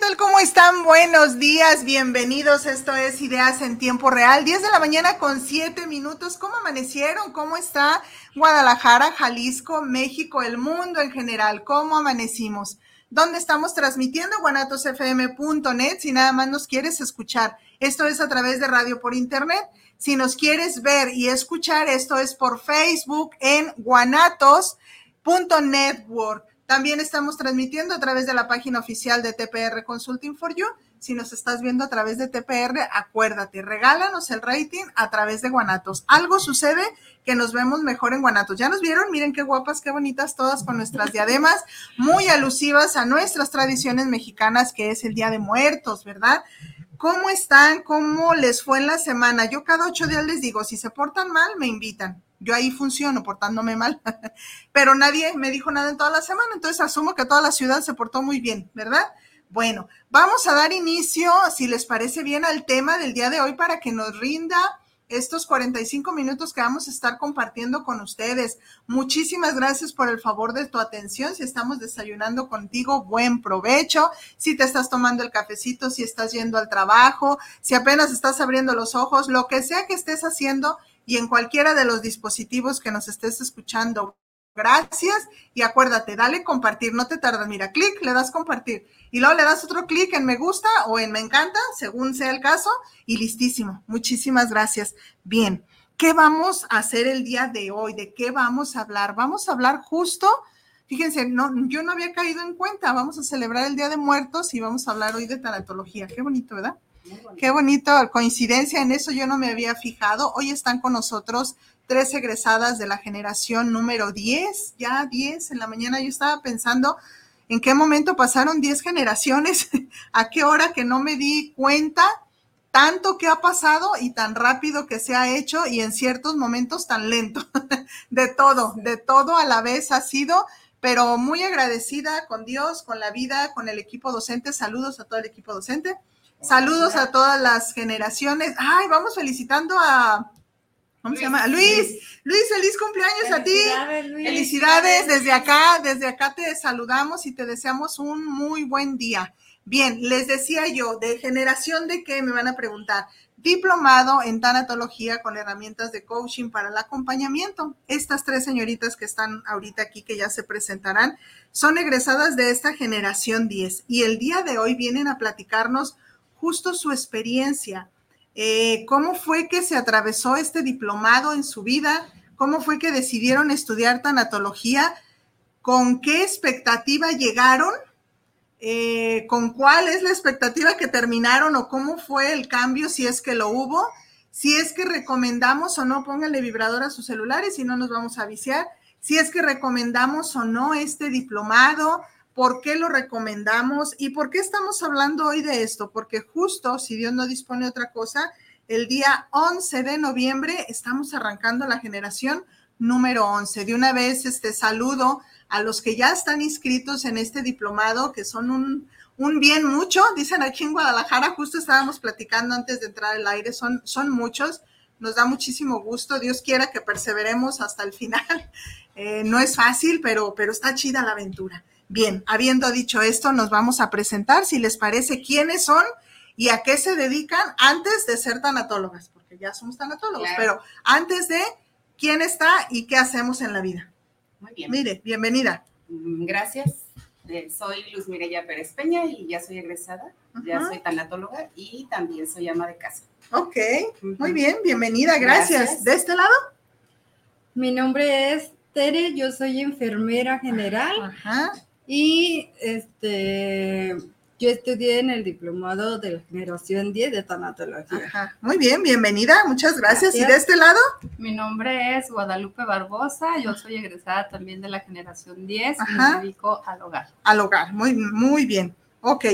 Tal? ¿Cómo están? Buenos días, bienvenidos. Esto es Ideas en Tiempo Real, 10 de la mañana con 7 minutos. ¿Cómo amanecieron? ¿Cómo está Guadalajara, Jalisco, México, el mundo en general? ¿Cómo amanecimos? ¿Dónde estamos transmitiendo? guanatosfm.net. Si nada más nos quieres escuchar, esto es a través de radio por internet. Si nos quieres ver y escuchar, esto es por Facebook en guanatos.network. También estamos transmitiendo a través de la página oficial de TPR Consulting for You. Si nos estás viendo a través de TPR, acuérdate, regálanos el rating a través de Guanatos. Algo sucede que nos vemos mejor en Guanatos. ¿Ya nos vieron? Miren qué guapas, qué bonitas todas con nuestras diademas, muy alusivas a nuestras tradiciones mexicanas, que es el Día de Muertos, ¿verdad? ¿Cómo están? ¿Cómo les fue en la semana? Yo cada ocho días les digo, si se portan mal, me invitan. Yo ahí funciono portándome mal, pero nadie me dijo nada en toda la semana, entonces asumo que toda la ciudad se portó muy bien, ¿verdad? Bueno, vamos a dar inicio, si les parece bien, al tema del día de hoy para que nos rinda estos 45 minutos que vamos a estar compartiendo con ustedes. Muchísimas gracias por el favor de tu atención. Si estamos desayunando contigo, buen provecho. Si te estás tomando el cafecito, si estás yendo al trabajo, si apenas estás abriendo los ojos, lo que sea que estés haciendo, y en cualquiera de los dispositivos que nos estés escuchando. Gracias y acuérdate, dale compartir, no te tardas, mira, clic, le das compartir y luego le das otro clic en me gusta o en me encanta, según sea el caso, y listísimo. Muchísimas gracias. Bien, ¿qué vamos a hacer el día de hoy? ¿De qué vamos a hablar? Vamos a hablar justo, fíjense, no, yo no había caído en cuenta, vamos a celebrar el Día de Muertos y vamos a hablar hoy de tanatología. Qué bonito, ¿verdad? Qué bonito, coincidencia en eso yo no me había fijado. Hoy están con nosotros tres egresadas de la generación número 10, ya 10 en la mañana yo estaba pensando en qué momento pasaron 10 generaciones, a qué hora que no me di cuenta tanto que ha pasado y tan rápido que se ha hecho y en ciertos momentos tan lento. de todo, de todo a la vez ha sido, pero muy agradecida con Dios, con la vida, con el equipo docente. Saludos a todo el equipo docente. Saludos a todas las generaciones. Ay, vamos felicitando a, ¿cómo se llama? Luis. Luis, feliz cumpleaños a ti. Felicidades desde acá, desde acá te saludamos y te deseamos un muy buen día. Bien, les decía yo, de generación de qué me van a preguntar. Diplomado en tanatología con herramientas de coaching para el acompañamiento. Estas tres señoritas que están ahorita aquí, que ya se presentarán, son egresadas de esta generación 10 y el día de hoy vienen a platicarnos justo su experiencia, eh, cómo fue que se atravesó este diplomado en su vida, cómo fue que decidieron estudiar tanatología, con qué expectativa llegaron, eh, con cuál es la expectativa que terminaron o cómo fue el cambio, si es que lo hubo, si es que recomendamos o no, pónganle vibrador a sus celulares y no nos vamos a viciar, si es que recomendamos o no este diplomado, por qué lo recomendamos y por qué estamos hablando hoy de esto, porque justo, si Dios no dispone otra cosa, el día 11 de noviembre estamos arrancando la generación número 11. De una vez, este saludo a los que ya están inscritos en este diplomado, que son un, un bien mucho, dicen aquí en Guadalajara, justo estábamos platicando antes de entrar al aire, son, son muchos, nos da muchísimo gusto, Dios quiera que perseveremos hasta el final. Eh, no es fácil, pero, pero está chida la aventura. Bien, habiendo dicho esto, nos vamos a presentar, si les parece, quiénes son y a qué se dedican antes de ser tanatólogas, porque ya somos tanatólogos, pero antes de quién está y qué hacemos en la vida. Muy bien. Mire, bienvenida. Mm, gracias. Eh, soy Luz Mireya Pérez Peña y ya soy egresada, ya soy tanatóloga y también soy ama de casa. Ok, muy bien, bienvenida, gracias. ¿De este lado? Mi nombre es Tere, yo soy enfermera general. Ajá. Y este, yo estudié en el diplomado de la generación 10 de tanatología. Muy bien, bienvenida, muchas gracias. ¿Y de este lado? Mi nombre es Guadalupe Barbosa, yo soy egresada también de la generación 10 y me dedico al hogar. Al hogar, muy, muy bien. Ok,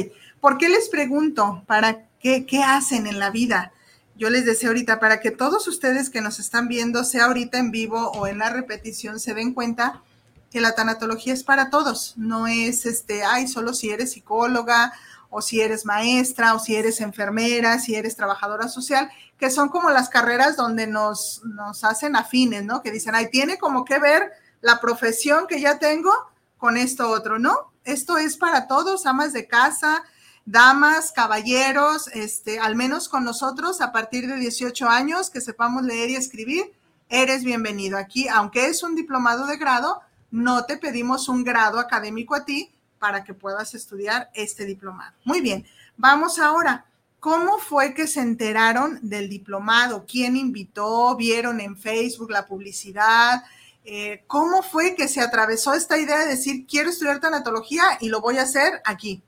¿por qué les pregunto? ¿Para qué, qué hacen en la vida? yo les decía ahorita, para que todos ustedes que nos están viendo, sea ahorita en vivo o en la repetición, se den cuenta que la tanatología es para todos, no es este, ay, solo si eres psicóloga o si eres maestra o si eres enfermera, si eres trabajadora social, que son como las carreras donde nos, nos hacen afines, ¿no? Que dicen, ay, tiene como que ver la profesión que ya tengo con esto otro, ¿no? Esto es para todos, amas de casa, damas, caballeros, este, al menos con nosotros a partir de 18 años que sepamos leer y escribir, eres bienvenido aquí, aunque es un diplomado de grado, no te pedimos un grado académico a ti para que puedas estudiar este diplomado. Muy bien, vamos ahora. ¿Cómo fue que se enteraron del diplomado? ¿Quién invitó? ¿Vieron en Facebook la publicidad? Eh, ¿Cómo fue que se atravesó esta idea de decir, quiero estudiar tanatología y lo voy a hacer aquí?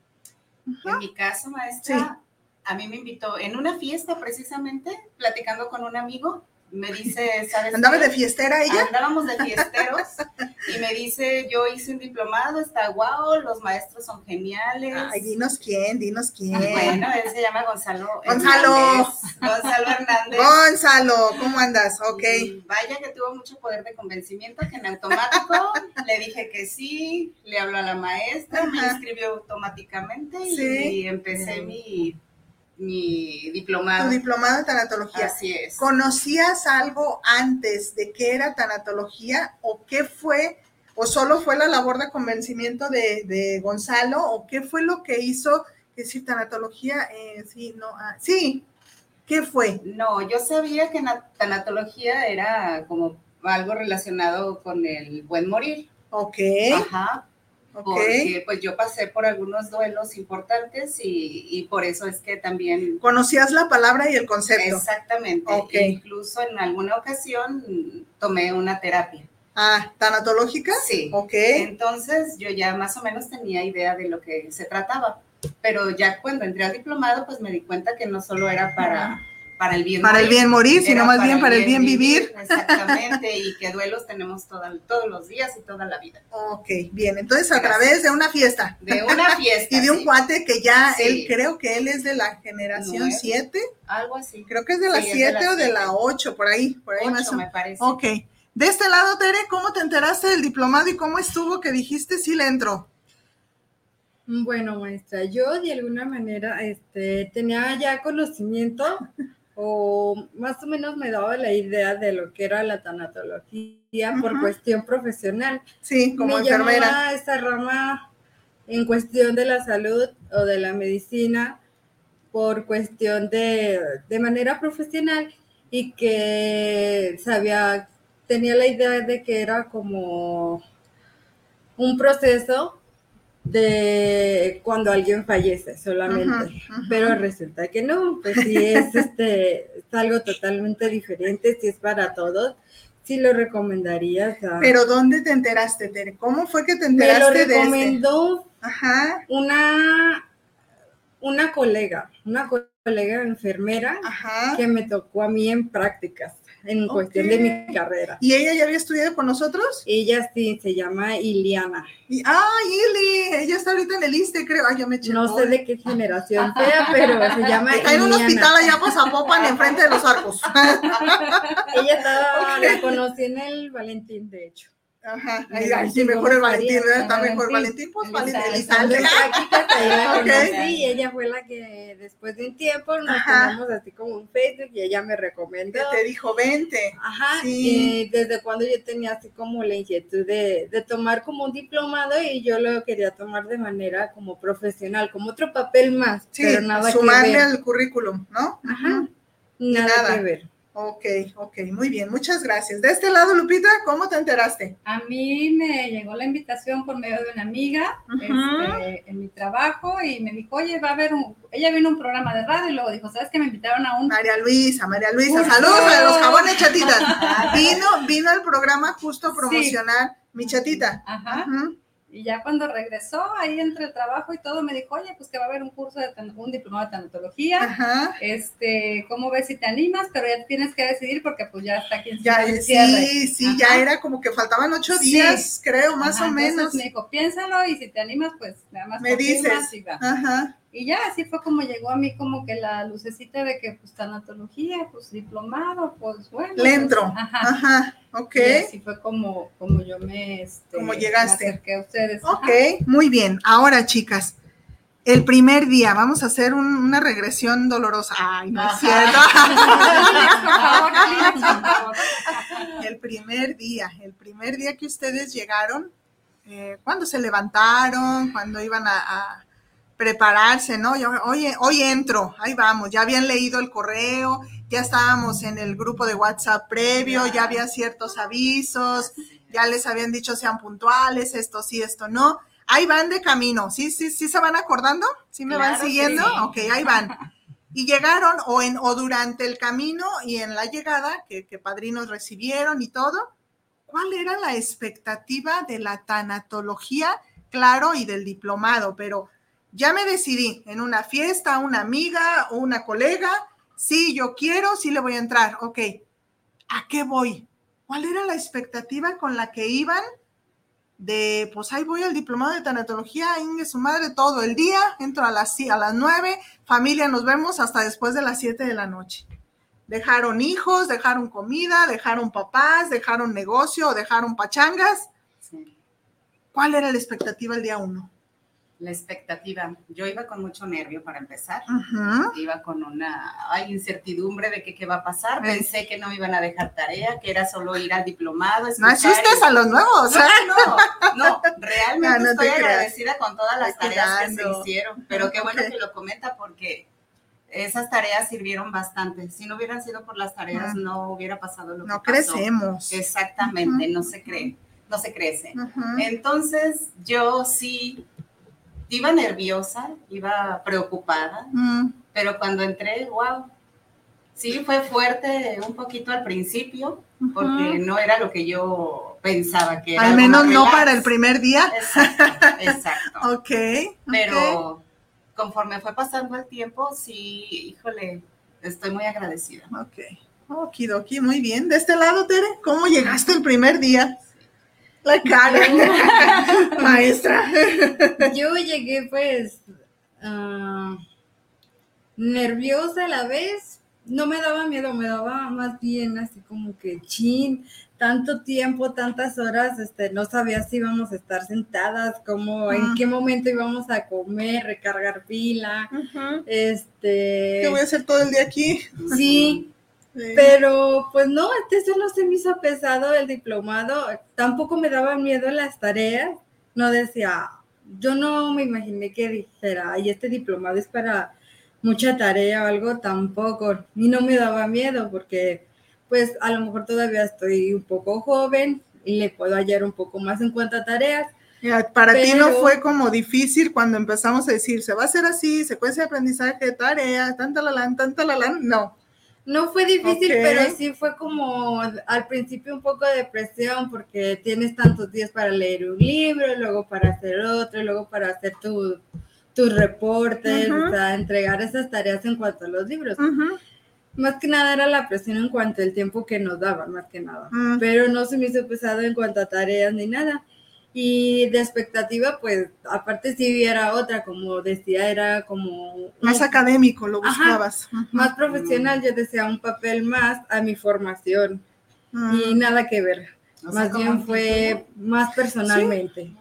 En mi caso, maestra, a mí me invitó en una fiesta precisamente, platicando con un amigo, me dice, ¿sabes? ¿Andaba de fiestera ella? Andábamos de fiesteros y me dice, yo hice un diplomado, está guau, los maestros son geniales. Ay, dinos quién, dinos quién. Bueno, él se llama Gonzalo. Gonzalo. Gonzalo Hernández. Gonzalo, ¿cómo andas? Ok. vaya que tuvo mucho poder de convencimiento, que en automático le dije que sí, le habló a la maestra, me inscribió automáticamente y empecé mi mi diplomado. Tu diplomado en tanatología. Así es. ¿Conocías algo antes de qué era tanatología o qué fue, o solo fue la labor de convencimiento de, Gonzalo, o qué fue lo que hizo decir tanatología? Eh, sí, no, ah, sí, ¿qué fue? No, yo sabía que tanatología era como algo relacionado con el buen morir. Ok. Ajá, porque pues yo pasé por algunos duelos importantes y, por eso es que también... Conocías la palabra y el concepto. Exactamente. Incluso en alguna ocasión tomé una terapia. Ah, ¿tanatológica? Sí. Ok. Entonces yo ya más o menos tenía idea de lo que se trataba, pero ya cuando entré al diplomado pues me di cuenta que no solo era para para el bien para morir, el bien morir, sino más bien para el bien, vivir. Exactamente, y que duelos tenemos todos los días y toda la vida. Ok, bien, entonces a través de una fiesta. De una fiesta. y de un cuate que ya, él creo que él es de la generación 7. Algo así. Creo que es de la 7 o de la 8, por ahí, por ahí más o me parece. Ok. De este lado, Tere, ¿cómo te enteraste del diplomado y cómo estuvo que dijiste sí le entró? Bueno, maestra, yo de alguna manera este, tenía ya conocimiento o más o menos me daba la idea de lo que era la tanatología por cuestión profesional. Sí, como me enfermera. esa rama en cuestión de la salud o de la medicina por cuestión de, de manera profesional y que sabía, tenía la idea de que era como un proceso de cuando alguien fallece solamente, pero resulta que no, pues sí es este es algo totalmente diferente, si es para todos, sí lo recomendarías. Pero ¿dónde te enteraste, Tere? ¿Cómo fue que te enteraste Me lo recomendó una una colega, una colega enfermera que me tocó a mí en prácticas en cuestión de mi carrera. ¿Y ella ya había estudiado con nosotros? Ella sí, se llama Iliana. Y, ah, Ili, ella está ahorita en el ISTE, creo. Ay, yo me eché No sé de qué generación sea, pero se llama Está en un hospital allá por Zapopan, enfrente de los arcos. ella estaba, la conocí en el Valentín, de hecho. Ajá, ahí, sí, mejor el Valentín, ¿verdad? Está mejor Valentín, pues Valentín. Sí, ella fue la que después de un tiempo nos tomamos así como un Facebook y ella me recomendó. te dijo, vente. Ajá, y desde cuando yo tenía así como la inquietud de, de tomar como un diplomado y yo lo quería tomar de manera como profesional, como otro papel más, sí, pero nada sumarle que ver. al currículum, ¿no? Ajá, nada, nada que ver. Ok, ok, muy bien, muchas gracias. De este lado, Lupita, ¿cómo te enteraste? A mí me llegó la invitación por medio de una amiga este, en mi trabajo y me dijo, oye, va a haber un, ella vino a un programa de radio y luego dijo, ¿sabes que me invitaron a un... María Luisa, María Luisa, saludos a los jabones chatitas. vino, vino al programa justo a promocionar mi chatita. Ajá. Y ya cuando regresó, ahí entre el trabajo y todo, me dijo, oye, pues que va a haber un curso de un diplomado de tanatología. Ajá. Este, ¿cómo ves si te animas? Pero ya tienes que decidir porque pues ya está aquí en ya, Sí, sí, ya era como que faltaban ocho días, creo, más o menos. me dijo, piénsalo y si te animas, pues nada más me dices. Ajá. Y ya así fue como llegó a mí como que la lucecita de que pues tanatología, pues diplomado, pues bueno. Le pues, entro. ajá. ajá. Ok. Y así fue como, como yo me, este, como llegaste. Me acerqué a ustedes. Ok, muy bien. Ahora, chicas, el primer día, vamos a hacer una regresión dolorosa. Ay, no es cierto. el primer día, el primer día que ustedes llegaron, eh, cuando se levantaron, cuando iban a, prepararse, ¿no? Yo, oye, hoy entro, ahí vamos, ya habían leído el correo, ya estábamos en el grupo de WhatsApp previo, ya había ciertos avisos, ya les habían dicho sean puntuales, esto sí, esto no. Ahí van de camino, ¿sí, sí, sí se van acordando? ¿Sí me van siguiendo? Ok, ahí van. Y llegaron o, en, o durante el camino y en la llegada, que, que padrinos recibieron y todo, ¿cuál era la expectativa de la tanatología? Claro, y del diplomado, pero ya me decidí en una fiesta, una amiga o una colega, sí, yo quiero, sí le voy a entrar, ok, ¿a qué voy? ¿Cuál era la expectativa con la que iban? De, pues ahí voy al diplomado de tanatología, Inge, su madre, todo el día, entro a las, a las 9, familia, nos vemos hasta después de las 7 de la noche. Dejaron hijos, dejaron comida, dejaron papás, dejaron negocio, dejaron pachangas. ¿Cuál era la expectativa el día uno? La expectativa. Yo iba con mucho nervio para empezar. Iba con una incertidumbre de que qué va a pasar. Pensé que no me iban a dejar tarea, que era solo ir al diplomado. No asustes a los nuevos. No, no, realmente estoy agradecida con todas las tareas que se hicieron. Pero qué bueno que lo comenta porque esas tareas sirvieron bastante. Si no hubieran sido por las tareas, no hubiera pasado lo que pasó. No crecemos. Exactamente, no se cree, no se crece. Entonces, yo sí iba nerviosa, iba preocupada, mm. pero cuando entré, wow, sí fue fuerte un poquito al principio, porque no era lo que yo pensaba que era. Al menos no para el primer día. Exacto, exacto. ok. Pero conforme fue pasando el tiempo, sí, híjole, estoy muy agradecida. Ok. Okidoki, muy bien. De este lado, Tere, ¿cómo llegaste el primer día? La cara, maestra. Yo llegué pues ah, nerviosa a la vez. No me daba miedo, me daba más bien así como que chin, tanto tiempo, tantas horas, este, no sabía si íbamos a estar sentadas, como en qué momento íbamos a comer, recargar pila, este. ¿Qué voy a hacer todo el día aquí? Sí, pero pues no, eso no se me hizo pesado el diplomado, tampoco me daba miedo las tareas, no decía, yo no me imaginé que dijera, y este diplomado es para mucha tarea o algo, tampoco, y no me daba miedo porque pues a lo mejor todavía estoy un poco joven y le puedo hallar un poco más en cuanto a tareas. Para ti no fue como difícil cuando empezamos a decir, se va a hacer así, secuencia de aprendizaje, tareas, tanta la lan, tanta la lan, no. No fue difícil, pero sí fue como al principio un poco de presión porque tienes tantos días para leer un libro, luego para hacer otro, luego para hacer tus tu reportes, o sea, entregar esas tareas en cuanto a los libros. Más que nada era la presión en cuanto al tiempo que nos daban, más que nada. Mm. Pero no se me hizo pesado en cuanto a tareas ni nada. Y de expectativa, pues aparte si era otra, como decía, era como... Más académico lo buscabas. Más profesional, yo decía un papel más a mi formación. Y nada que ver. más bien fue más personalmente.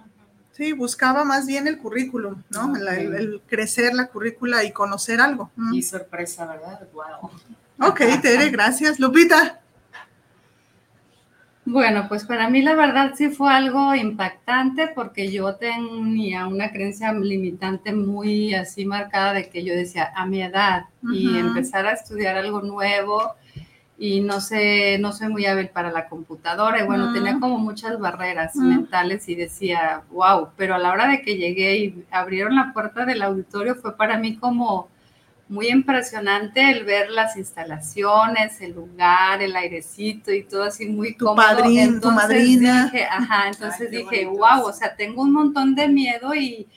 ¿Sí? buscaba más bien el currículum, ¿no? el, crecer la currícula y conocer algo. Y sorpresa, ¿verdad? Wow. Ok, Tere, gracias. Lupita. Bueno, pues para mí la verdad sí fue algo impactante porque yo tenía una creencia limitante muy así marcada de que yo decía a mi edad y empezar a estudiar algo nuevo y no sé, no soy muy hábil para la computadora y bueno, tenía como muchas barreras mentales y decía, wow, pero a la hora de que llegué y abrieron la puerta del auditorio fue para mí como muy impresionante el ver las instalaciones, el lugar, el airecito y todo así muy tu cómodo. tu madrina. Dije, ajá, entonces dije, wow, o sea, tengo un montón de miedo y,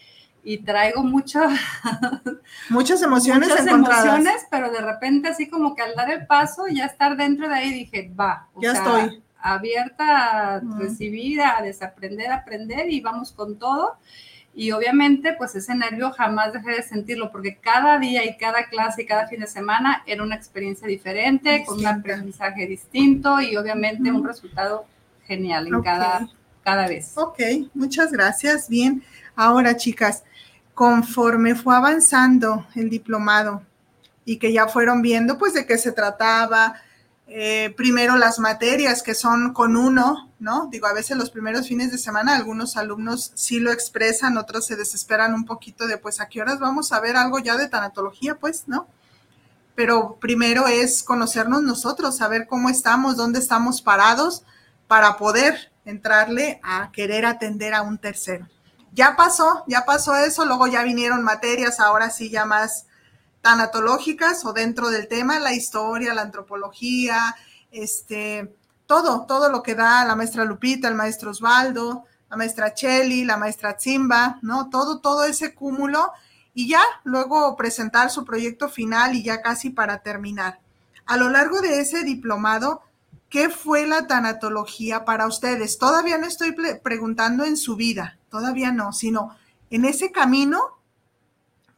traigo mucho, muchas emociones muchas emociones, pero de repente así como que al dar el paso, ya estar dentro de ahí, dije, va, ya estoy abierta a recibir, a desaprender, a aprender y vamos con todo. Y obviamente pues ese nervio jamás dejé de sentirlo porque cada día y cada clase y cada fin de semana era una experiencia diferente, con un aprendizaje distinto y obviamente un resultado genial en cada, cada vez. Ok, muchas gracias. Bien, ahora chicas, conforme fue avanzando el diplomado y que ya fueron viendo pues de qué se trataba, eh, primero las materias que son con uno, ¿no? Digo, a veces los primeros fines de semana algunos alumnos sí lo expresan, otros se desesperan un poquito de, pues, ¿a qué horas vamos a ver algo ya de tanatología? Pues, ¿no? Pero primero es conocernos nosotros, saber cómo estamos, dónde estamos parados para poder entrarle a querer atender a un tercero. Ya pasó, ya pasó eso, luego ya vinieron materias, ahora sí ya más tanatológicas o dentro del tema, la historia, la antropología, este, todo, todo lo que da la maestra Lupita, el maestro Osvaldo, la maestra Cheli, la maestra Zimba, ¿no? Todo, todo ese cúmulo y ya luego presentar su proyecto final y ya casi para terminar. A lo largo de ese diplomado, ¿qué fue la tanatología para ustedes? Todavía no estoy preguntando en su vida, todavía no, sino en ese camino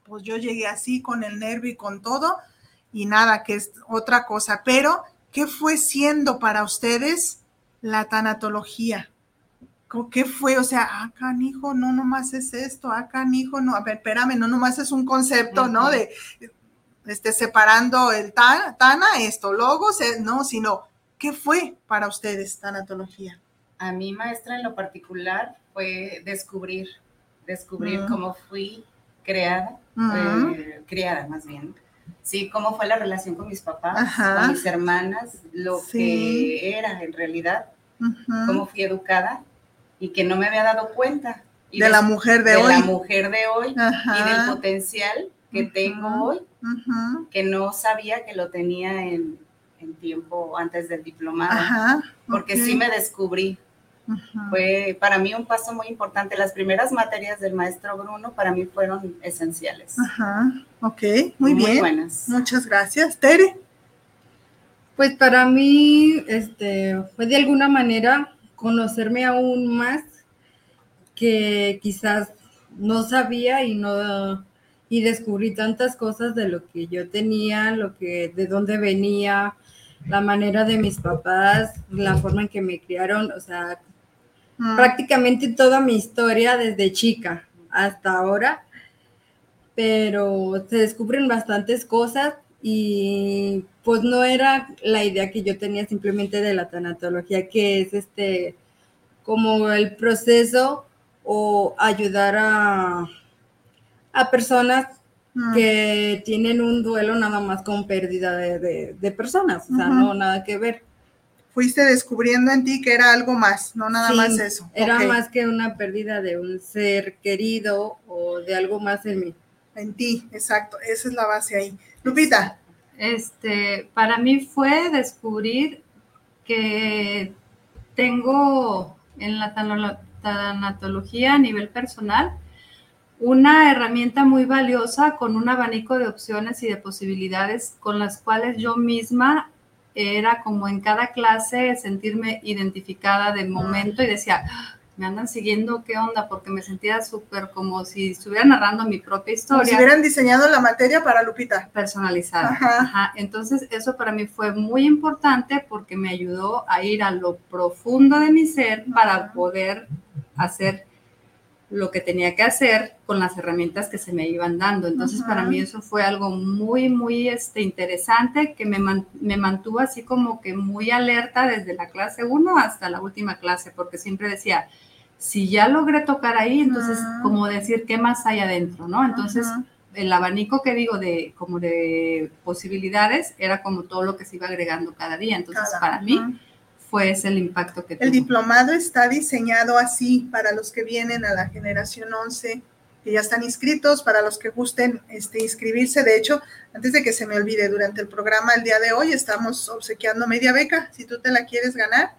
pues yo llegué así con el nervio y con todo y nada, que es otra cosa. Pero, ¿qué fue siendo para ustedes la tanatología? ¿Qué fue? O sea, ah, canijo, no nomás es esto, ah, canijo, no, a ver, espérame, no nomás es un concepto, ¿no? De este, separando el tan, tana, esto, logos, no, sino, ¿qué fue para ustedes tanatología? A mí, maestra, en lo particular, fue descubrir, descubrir cómo fui creada, eh, criada más bien. Sí, cómo fue la relación con mis papás, con mis hermanas, lo que era en realidad, cómo fui educada y que no me había dado cuenta. de, la mujer de, hoy. De la mujer de hoy y del potencial que tengo hoy, que no sabía que lo tenía en, tiempo antes del diplomado, porque sí me descubrí, fue para mí un paso muy importante. Las primeras materias del maestro Bruno para mí fueron esenciales. Ajá, ok, muy, bien. buenas. Muchas gracias. Tere. Pues para mí, este, fue de alguna manera conocerme aún más que quizás no sabía y no y descubrí tantas cosas de lo que yo tenía, lo que de dónde venía, la manera de mis papás, la forma en que me criaron, o sea, prácticamente toda mi historia desde chica hasta ahora, pero se descubren bastantes cosas y pues no era la idea que yo tenía simplemente de la tanatología, que es este como el proceso o ayudar a, a personas que tienen un duelo nada más con pérdida de, personas, o sea, no nada que ver fuiste descubriendo en ti que era algo más, no nada más eso. Era más que una pérdida de un ser querido o de algo más en mí. En ti, exacto, esa es la base ahí. Lupita. Este, para mí fue descubrir que tengo en la tanatología a nivel personal una herramienta muy valiosa con un abanico de opciones y de posibilidades con las cuales yo misma era como en cada clase sentirme identificada de momento y decía, ah, me andan siguiendo, ¿qué onda? Porque me sentía súper como si estuviera narrando mi propia historia. Como si hubieran diseñado la materia para Lupita. Personalizada. Ajá. Entonces, eso para mí fue muy importante porque me ayudó a ir a lo profundo de mi ser para poder hacer lo que tenía que hacer con las herramientas que se me iban dando. Entonces, para mí eso fue algo muy, muy este, interesante que me, me, mantuvo así como que muy alerta desde la clase 1 hasta la última clase, porque siempre decía, si ya logré tocar ahí, entonces, como decir, ¿qué más hay adentro? ¿no? Entonces, el abanico que digo de como de posibilidades era como todo lo que se iba agregando cada día. Entonces, para mí fue ese el impacto que El diplomado está diseñado así para los que vienen a la generación 11, que ya están inscritos, para los que gusten este, inscribirse. De hecho, antes de que se me olvide, durante el programa el día de hoy estamos obsequiando media beca. Si tú te la quieres ganar,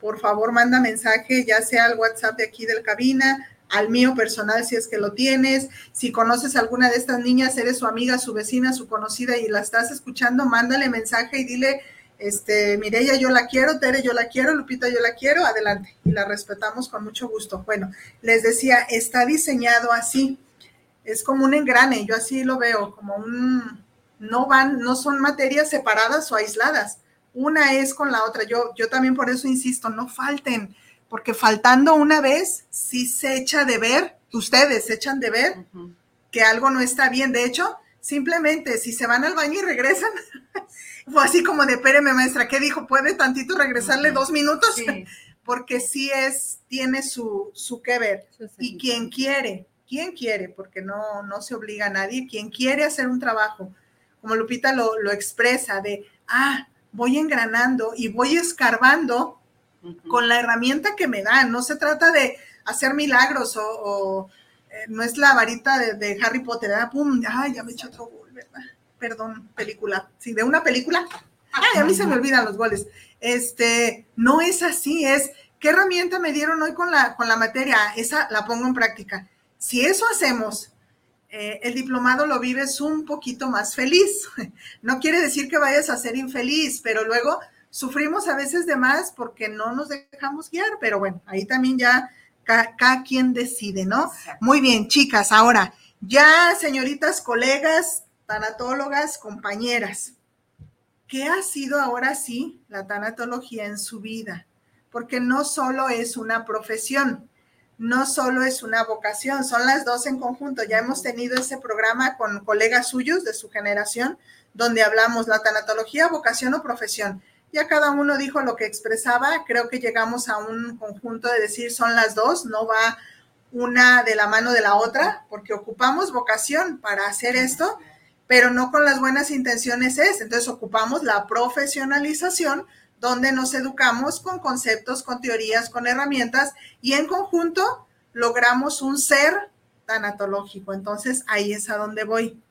por favor manda mensaje, ya sea al WhatsApp de aquí del cabina, al mío personal si es que lo tienes. Si conoces a alguna de estas niñas, eres su amiga, su vecina, su conocida y la estás escuchando, mándale mensaje y dile Este, Mireya, yo la quiero, Tere, yo la quiero, Lupita, yo la quiero, adelante. Y la respetamos con mucho gusto. Bueno, les decía, está diseñado así. Es como un engrane, yo así lo veo, como un, no van, no son materias separadas o aisladas. Una es con la otra. Yo, yo también por eso insisto, no falten, porque faltando una vez, sí se echa de ver, ustedes se echan de ver que algo no está bien. De hecho, simplemente si se van al baño y regresan, fue así como de, espéreme maestra, ¿qué dijo? ¿Puede tantito regresarle dos minutos? Porque sí es, tiene su, su que ver. Y quien quiere, quien quiere, porque no, no se obliga a nadie, quien quiere hacer un trabajo, como Lupita lo, lo expresa, de, ah, voy engranando y voy escarbando con la herramienta que me dan. No se trata de hacer milagros o, no es la varita de, Harry Potter. ¡Pum! ¡Ay, ya me hecho otro gol, ¿verdad? Perdón, película. Sí, de una película. ¡Ay, a mí se me olvidan los goles! Este, no es así, es, ¿qué herramienta me dieron hoy con la, con la materia? Esa la pongo en práctica. Si eso hacemos, eh, el diplomado lo vives un poquito más feliz. No quiere decir que vayas a ser infeliz, pero luego sufrimos a veces de más porque no nos dejamos guiar, pero bueno, ahí también ya cada, quien decide, ¿no? Muy bien, chicas, ahora, ya señoritas, colegas, tanatólogas, compañeras, ¿qué ha sido ahora sí la tanatología en su vida? Porque no solo es una profesión, no solo es una vocación, son las dos en conjunto. Ya hemos tenido ese programa con colegas suyos de su generación, donde hablamos la tanatología, vocación o profesión. Ya cada uno dijo lo que expresaba, creo que llegamos a un conjunto de decir son las dos, no va una de la mano de la otra, porque ocupamos vocación para hacer esto, pero no con las buenas intenciones es. Entonces ocupamos la profesionalización donde nos educamos con conceptos, con teorías, con herramientas y en conjunto logramos un ser tanatológico. Entonces ahí es a donde voy.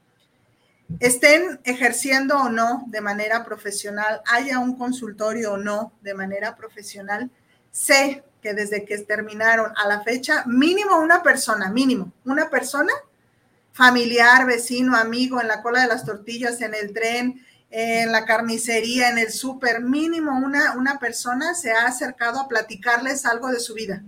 Estén ejerciendo o no de manera profesional, haya un consultorio o no de manera profesional, sé que desde que terminaron a la fecha, mínimo una persona, mínimo una persona, familiar, vecino, amigo, en la cola de las tortillas, en el tren, en la carnicería, en el súper, mínimo una, una persona se ha acercado a platicarles algo de su vida,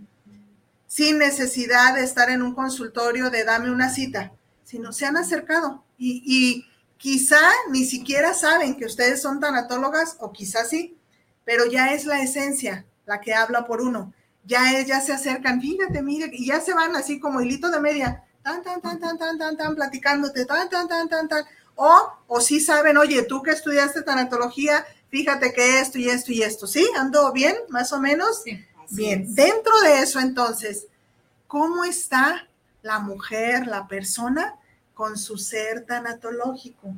sin necesidad de estar en un consultorio de dame una cita, sino se han acercado. Y, y quizá ni siquiera saben que ustedes son tanatólogas o quizá sí, pero ya es la esencia la que habla por uno. Ya, es, ya se acercan, fíjate, mire, y ya se van así como hilito de media, tan, tan, tan, tan, tan, tan, tan, platicándote, tan, tan, tan, tan, tan o, o sí saben, oye, tú que estudiaste tanatología, fíjate que esto y esto y esto, ¿sí? ¿Ando bien, más o menos? Sí. Bien, dentro de eso entonces, ¿cómo está la mujer, la persona con su ser tanatológico?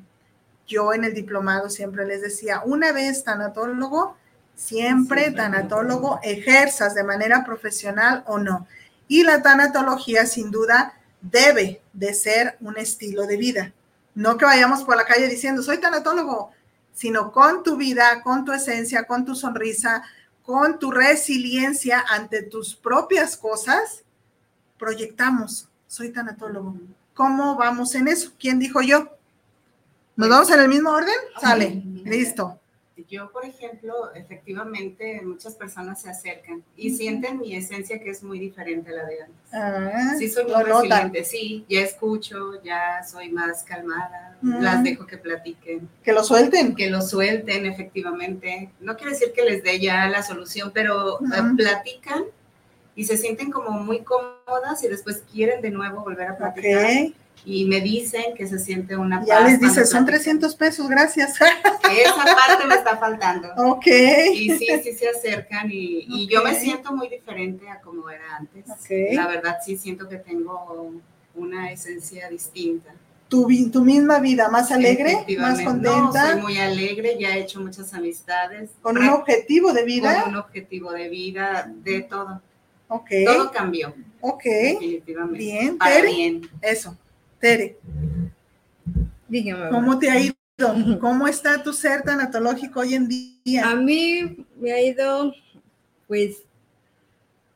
Yo en el diplomado siempre les decía, una vez tanatólogo, siempre tanatólogo, ejerzas de manera profesional o no. Y la tanatología sin duda debe de ser un estilo de vida. No que vayamos por la calle diciendo, soy tanatólogo, sino con tu vida, con tu esencia, con tu sonrisa, con tu resiliencia ante tus propias cosas, proyectamos, soy tanatólogo. ¿Cómo vamos en eso? ¿Quién dijo yo? ¿Nos vamos en el mismo orden? Sale, listo yo, por ejemplo, efectivamente muchas personas se acercan y sienten mi esencia que es muy diferente a la de antes. Ah, sí, soy muy resiliente, sí, ya escucho, ya soy más calmada, las dejo que platiquen. Que lo suelten. Que lo suelten, efectivamente. No quiere decir que les dé ya la solución, pero eh, platican y se sienten como muy cómodas y después quieren de nuevo volver a platicar y me dicen que se siente una Ya les dice, son 300 pesos, gracias. Esa parte me está faltando. Ok. Y sí, sí se acercan y, y yo me siento muy diferente a como era antes. La verdad sí siento que tengo una esencia distinta. Tu, tu misma vida, más alegre, más contenta. soy muy alegre, ya he hecho muchas amistades. Con un objetivo de vida. Con un objetivo de vida, de todo. Ok. Todo cambió. Ok. Definitivamente. Bien, Para bien. Eso. Tere, Dígame. ¿cómo te ha ido? ¿Cómo está tu ser tanatológico hoy en día? A mí me ha ido, pues,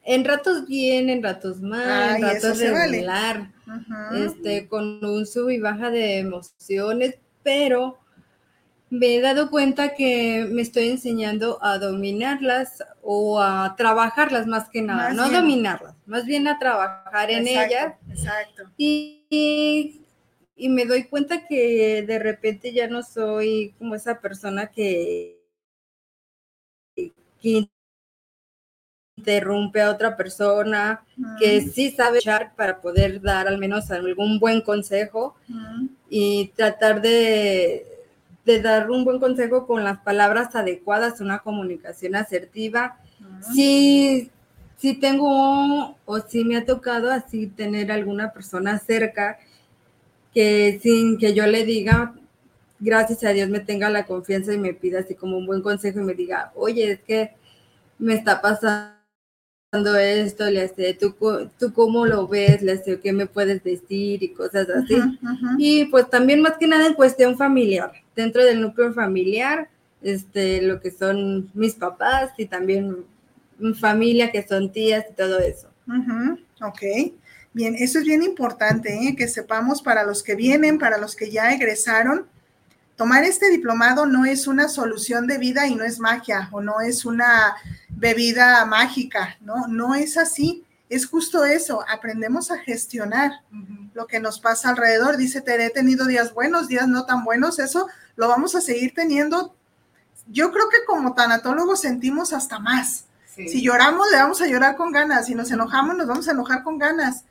en ratos bien, en ratos mal, en ratos regular, este, con un sub y baja de emociones, pero me he dado cuenta que me estoy enseñando a dominarlas o a trabajarlas más que nada, no dominarlas, más bien a trabajar en ellas. Exacto. Y, y, me doy cuenta que de repente ya no soy como esa persona que, que interrumpe a otra persona, que sí sabe echar para poder dar al menos algún buen consejo y tratar de de dar un buen consejo con las palabras adecuadas, una comunicación asertiva. Si, si tengo o si me ha tocado así tener alguna persona cerca que sin que yo le diga, gracias a Dios me tenga la confianza y me pida así como un buen consejo y me diga, oye, es que me está pasando esto, le hace, ¿tú, tú cómo lo ves, le hace, qué me puedes decir y cosas así. Y pues también más que nada en cuestión familiar, dentro del núcleo familiar, este, lo que son mis papás y también mi familia, que son tías y todo eso. Ok, bien, eso es bien importante, ¿eh? que sepamos para los que vienen, para los que ya egresaron, tomar este diplomado no es una solución de vida y no es magia o no es una bebida mágica, ¿no? No es así. Es justo eso, aprendemos a gestionar lo que nos pasa alrededor. Dice Tere, he tenido días buenos, días no tan buenos, eso lo vamos a seguir teniendo. Yo creo que como tanatólogos sentimos hasta más. Si lloramos, le vamos a llorar con ganas. Si nos enojamos, nos vamos a enojar con ganas.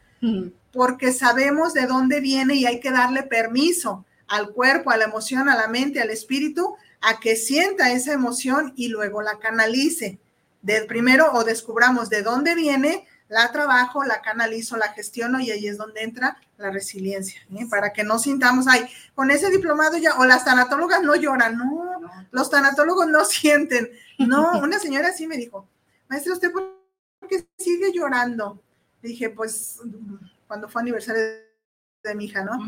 Porque sabemos de dónde viene y hay que darle permiso al cuerpo, a la emoción, a la mente, al espíritu, a que sienta esa emoción y luego la canalice. Del primero o descubramos de dónde viene, la trabajo, la canalizo, la gestiono y ahí es donde entra la resiliencia, ¿eh? para que no sintamos, ay, con ese diplomado ya, o las tanatólogas no lloran, no, los tanatólogos no sienten, no, una señora así me dijo, maestra, ¿usted por qué sigue llorando? dije, pues, cuando fue aniversario de mi hija, ¿no?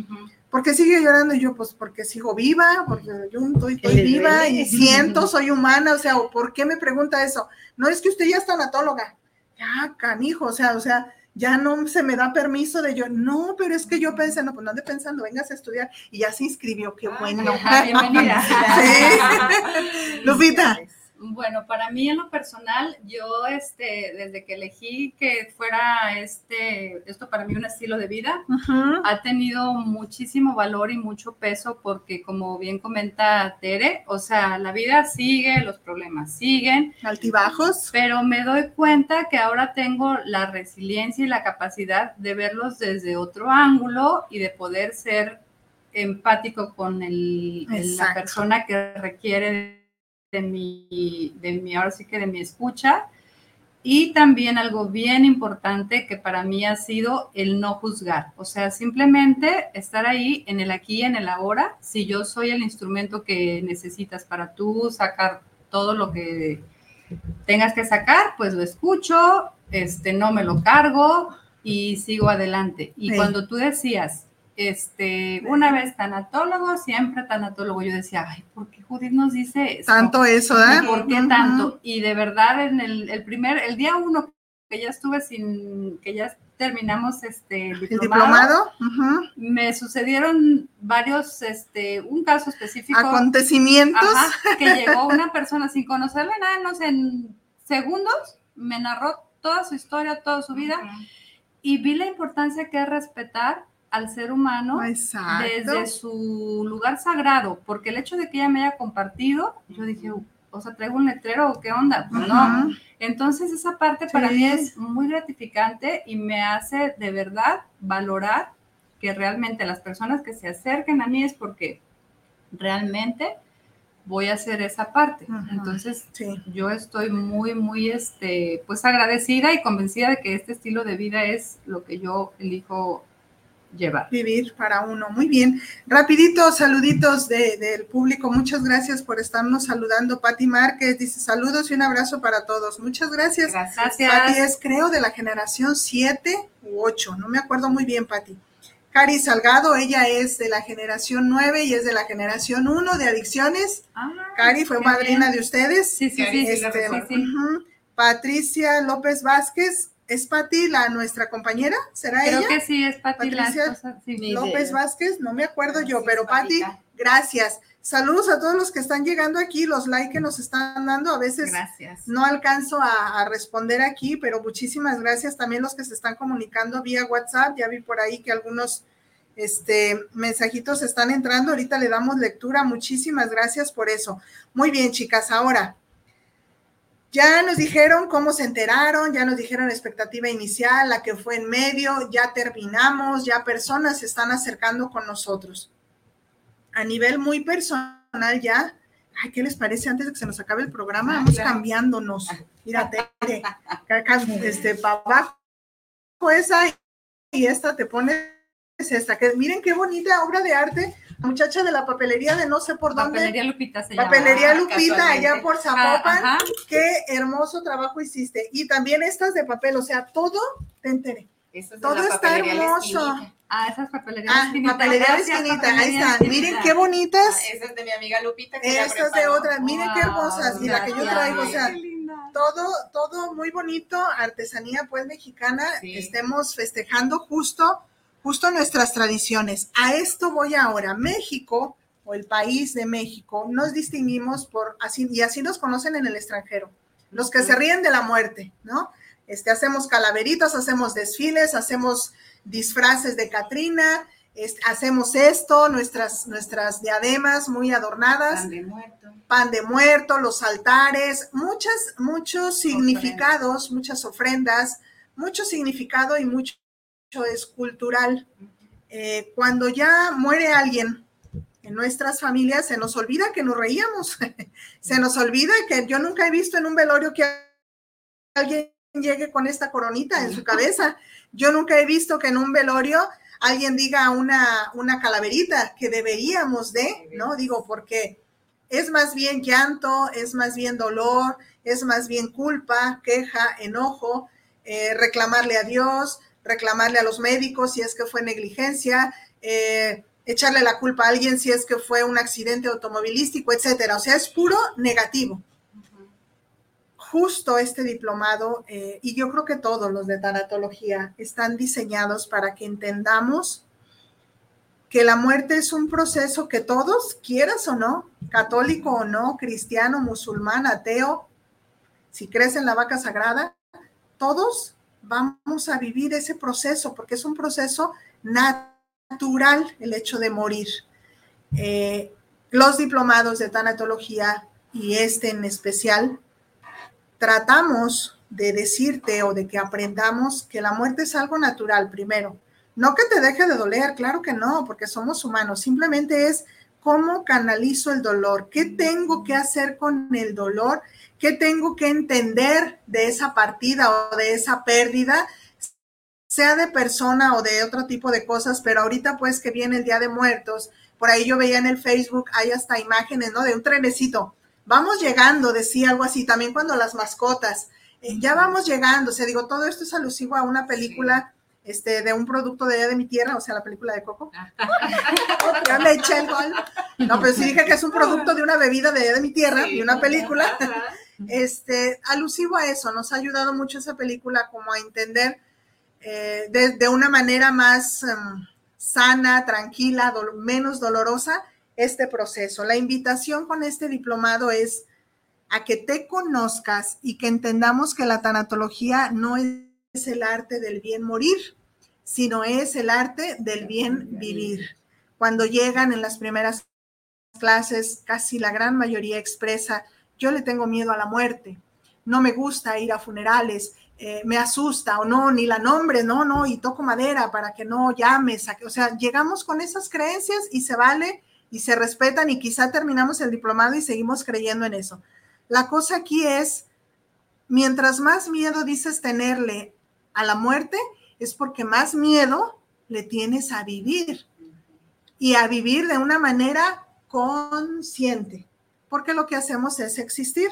porque sigue llorando? Y yo, pues porque sigo viva, porque yo estoy, viva y siento, soy humana, o sea, ¿por qué me pregunta eso? No es que usted ya es tanatóloga, ya, canijo, o sea, o sea, ya no se me da permiso de yo, no, pero es que yo pensé, no, pues no ande pensando, vengas a estudiar, y ya se inscribió, qué bueno. bienvenida. sí. Lupita. Bueno, para mí en lo personal, yo este, desde que elegí que fuera este, esto para mí un estilo de vida, ha tenido muchísimo valor y mucho peso porque como bien comenta Tere, o sea, la vida sigue, los problemas siguen. Altibajos. Pero me doy cuenta que ahora tengo la resiliencia y la capacidad de verlos desde otro ángulo y de poder ser empático con el, la persona que requiere de mi, de mi, ahora sí que de mi escucha. Y también algo bien importante que para mí ha sido el no juzgar, o sea, simplemente estar ahí en el aquí, en el ahora. Si yo soy el instrumento que necesitas para tú sacar todo lo que tengas que sacar, pues lo escucho, este, no me lo cargo y sigo adelante. Y cuando tú decías, este, una vez tanatólogo, siempre tanatólogo. Yo decía, ay, ¿por qué Judith nos dice eso? Tanto eso, ¿eh? ¿Por qué tanto? Y de verdad, en el, primer, el día uno que ya estuve sin, que ya terminamos este diplomado, me sucedieron varios, este, un caso específico. Acontecimientos. que llegó una persona sin conocerle nada, no sé, en segundos, me narró toda su historia, toda su vida, y vi la importancia que es respetar al ser humano desde su lugar sagrado, porque el hecho de que ella me haya compartido, yo dije, o sea, traigo un letrero o qué onda, pues no. Entonces esa parte para mí es muy gratificante y me hace de verdad valorar que realmente las personas que se acerquen a mí es porque realmente voy a hacer esa parte. Entonces, yo estoy muy, muy, este, pues agradecida y convencida de que este estilo de vida es lo que yo elijo llevar. Vivir para uno. Muy bien. Rapidito, saluditos del público. Muchas gracias por estarnos saludando. Pati Márquez dice saludos y un abrazo para todos. Muchas gracias. Gracias. Pati es, creo, de la generación 7 u 8. No me acuerdo muy bien, Pati. Cari Salgado, ella es de la generación 9 y es de la generación 1 de adicciones. Ah, Cari fue madrina de ustedes. Sí, sí, sí. Este, Patricia López Vázquez, ¿Es Pati la nuestra compañera? ¿Será ella? Creo que sí, es Pati Patricia López Vázquez, no me acuerdo yo, pero Pati, gracias. Saludos a todos los que están llegando aquí, los likes que nos están dando. A veces gracias. no alcanzo a, responder aquí, pero muchísimas gracias también los que se están comunicando vía WhatsApp. Ya vi por ahí que algunos este, mensajitos están entrando. Ahorita le damos lectura. Muchísimas gracias por eso. Muy bien, chicas. Ahora, ya nos dijeron cómo se enteraron, ya nos dijeron expectativa inicial, la que fue en medio, ya terminamos, ya personas se están acercando con nosotros. A nivel muy personal ya, ay, ¿qué les parece antes de que se nos acabe el programa? Ah, Vamos cambiándonos. Mira, Tere, este, para abajo esa y esta te pones esta, que miren qué bonita obra de arte, muchacha de la papelería de no sé por dónde. Papelería Lupita se Papelería llama, Lupita, allá por Zapopan. Ah, qué hermoso trabajo hiciste. Y también estas de papel, o sea, todo, te enteré. Todo está hermoso. Ah, esas papelerías ah, Papelería ahí están. Miren qué bonitas. Ah, esa es de mi amiga Lupita. Estas de otras, miren qué hermosas. Y la que yo traigo, o sea, todo, todo muy bonito, artesanía pues mexicana. Estemos festejando justo, justo nuestras tradiciones. A esto voy ahora. México o el país de México nos distinguimos por así, y así nos conocen en el extranjero. Los que se ríen de la muerte, ¿no? Este, hacemos calaveritas, hacemos desfiles, hacemos disfraces de Catrina, hacemos esto, nuestras, nuestras diademas muy adornadas. Pan de muerto. Pan de muerto, los altares, muchas, muchos significados, muchas ofrendas, mucho significado y mucho es cultural. Eh, cuando ya muere alguien en nuestras familias, se nos olvida que nos reíamos, se nos olvida que yo nunca he visto en un velorio que alguien llegue con esta coronita en su cabeza. Yo nunca he visto que en un velorio alguien diga una, una calaverita que deberíamos de, ¿no? Digo, porque es más bien llanto, es más bien dolor, es más bien culpa, queja, enojo, eh, reclamarle a Dios, reclamarle a los médicos si es que fue negligencia, eh, echarle la culpa a alguien si es que fue un accidente automovilístico, etcétera. O sea, es puro negativo justo este diplomado, eh, y yo creo que todos los de tanatología están diseñados para que entendamos que la muerte es un proceso que todos, quieras o no, católico o no, cristiano, musulmán, ateo, si crees en la vaca sagrada, todos vamos a vivir ese proceso, porque es un proceso natural el hecho de morir. Eh, los diplomados de tanatología y este en especial tratamos de decirte o de que aprendamos que la muerte es algo natural primero. No que te deje de doler, claro que no, porque somos humanos. Simplemente es cómo canalizo el dolor, qué tengo que hacer con el dolor, qué tengo que entender de esa partida o de esa pérdida, sea de persona o de otro tipo de cosas, pero ahorita pues que viene el Día de Muertos, por ahí yo veía en el Facebook, hay hasta imágenes, ¿no? De un trenecito. Vamos llegando, decía algo así, también cuando las mascotas, eh, ya vamos llegando, o sea, digo, todo esto es alusivo a una película. Este, de un producto de allá de mi tierra, o sea, la película de Coco. ya le eché el gol. No, pero sí dije que es un producto de una bebida de allá de mi tierra, y una película. Este, alusivo a eso, nos ha ayudado mucho esa película como a entender eh, de, una manera más em, sana, tranquila, menos dolorosa, este proceso. La invitación con este diplomado es a que te conozcas y que entendamos que la tanatología no es el arte del bien morir, sino es el arte del bien vivir. Cuando llegan en las primeras clases, casi la gran mayoría expresa, yo le tengo miedo a la muerte, no me gusta ir a funerales, eh, me asusta o no, ni la nombre, no, no, y toco madera para que no llames, o sea, llegamos con esas creencias y se vale y se respetan y quizá terminamos el diplomado y seguimos creyendo en eso. La cosa aquí es, mientras más miedo dices tenerle a la muerte, es porque más miedo le tienes a vivir y a vivir de una manera consciente, porque lo que hacemos es existir.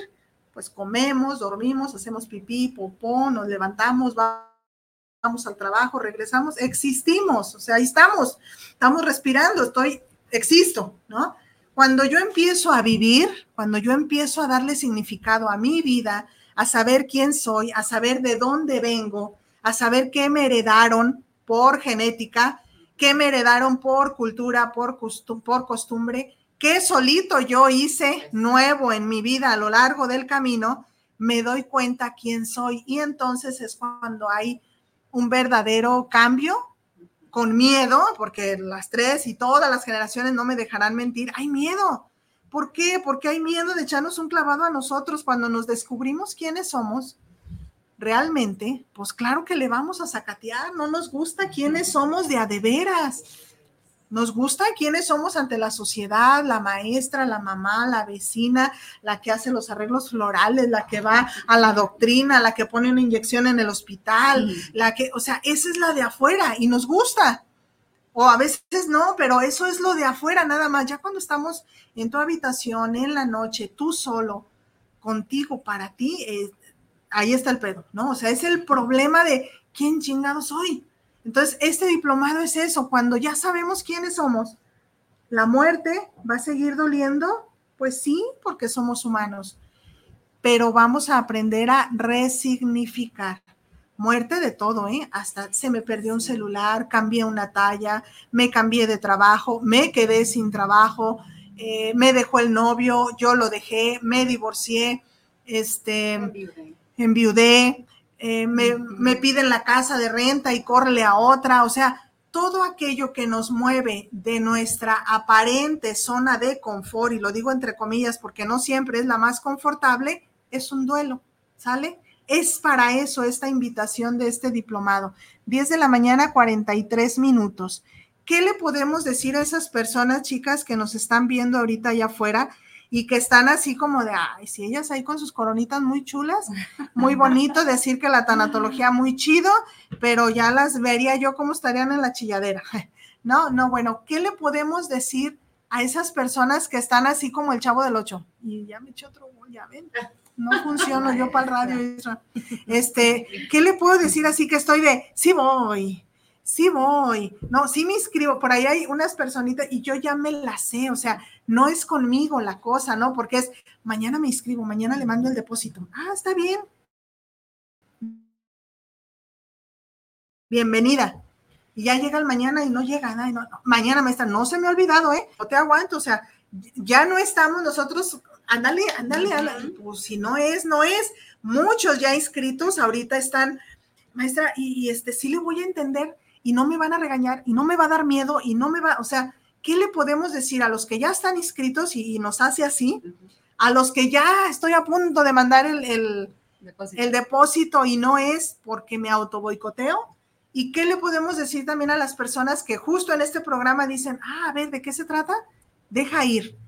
Pues comemos, dormimos, hacemos pipí, popó, nos levantamos, vamos al trabajo, regresamos, existimos, o sea, ahí estamos, estamos respirando, estoy existo, ¿no? Cuando yo empiezo a vivir, cuando yo empiezo a darle significado a mi vida, a saber quién soy, a saber de dónde vengo, a saber qué me heredaron por genética, qué me heredaron por cultura, por, por costumbre, que solito yo hice nuevo en mi vida a lo largo del camino, me doy cuenta quién soy y entonces es cuando hay un verdadero cambio con miedo, porque las tres y todas las generaciones no me dejarán mentir, hay miedo. ¿Por qué? Porque hay miedo de echarnos un clavado a nosotros cuando nos descubrimos quiénes somos. Realmente, pues claro que le vamos a sacatear, no nos gusta quiénes somos de a de veras. Nos gusta quiénes somos ante la sociedad, la maestra, la mamá, la vecina, la que hace los arreglos florales, la que va a la doctrina, la que pone una inyección en el hospital, la que, o sea, esa es la de afuera y nos gusta. O a veces no, pero eso es lo de afuera nada más. Ya cuando estamos en tu habitación, en la noche, tú solo, contigo, para ti, eh, ahí está el pedo, ¿no? O sea, es el problema de quién chingado soy. Entonces, este diplomado es eso, cuando ya sabemos quiénes somos, la muerte va a seguir doliendo, pues sí, porque somos humanos, pero vamos a aprender a resignificar. Muerte de todo, ¿eh? Hasta se me perdió un celular, cambié una talla, me cambié de trabajo, me quedé sin trabajo, eh, me dejó el novio, yo lo dejé, me divorcié, este, enviudé, eh, me, piden la casa de renta y córrele a otra, o sea, todo aquello que nos mueve de nuestra aparente zona de confort, y lo digo entre comillas porque no siempre es la más confortable, es un duelo, ¿sale? Es para eso esta invitación de este diplomado. 10 de la mañana, 43 minutos. ¿Qué le podemos decir a esas personas, chicas, que nos están viendo ahorita allá afuera? Y que están así como de, ay, si ellas ahí con sus coronitas muy chulas, muy bonito decir que la tanatología muy chido, pero ya las vería yo como estarían en la chilladera. No, no, bueno, ¿qué le podemos decir a esas personas que están así como el chavo del ocho? Y ya me eché otro gol, ya ven. No funciono yo para el radio. Este, ¿qué le puedo decir así que estoy de, sí voy, sí voy, no, sí me inscribo, por ahí hay unas personitas y yo ya me las sé, o sea, no es conmigo la cosa, ¿no? Porque es, mañana me inscribo, mañana le mando el depósito. Ah, está bien. Bienvenida. Y ya llega el mañana y no llega nada. No, Mañana, maestra, no se me ha olvidado, ¿eh? No te aguanto, o sea, ya no estamos nosotros, ándale, ándale, ándale. Pues si no es, no es. Muchos ya inscritos ahorita están, maestra, y, y este sí le voy a entender y no me van a regañar y no me va a dar miedo y no me va, o sea, ¿qué le podemos decir a los que ya están inscritos y, nos hace así? A los que ya estoy a punto de mandar el, depósito. y no es porque me auto boicoteo. ¿Y qué le podemos decir también a las personas que justo en este programa dicen, ah, a ver, ¿de qué se trata? Deja ir.